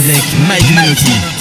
avec Mike Menotti.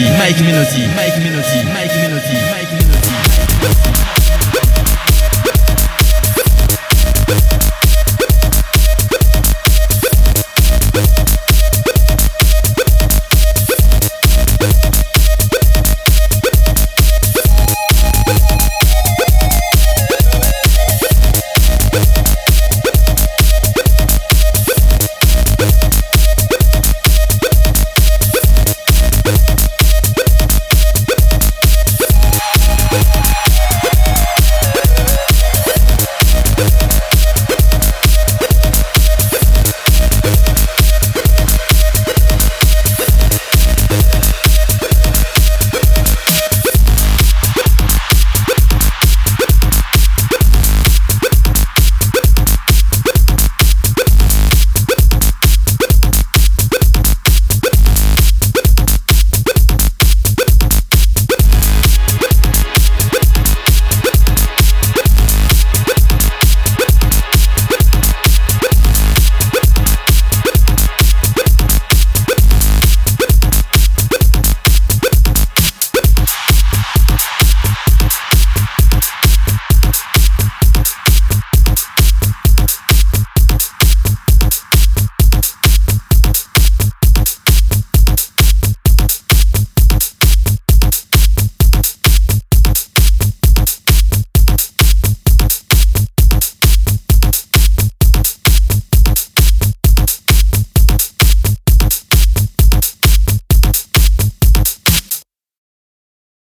Melody, Mike Melody, Mike Melody, Mike Melody, Mike Melody.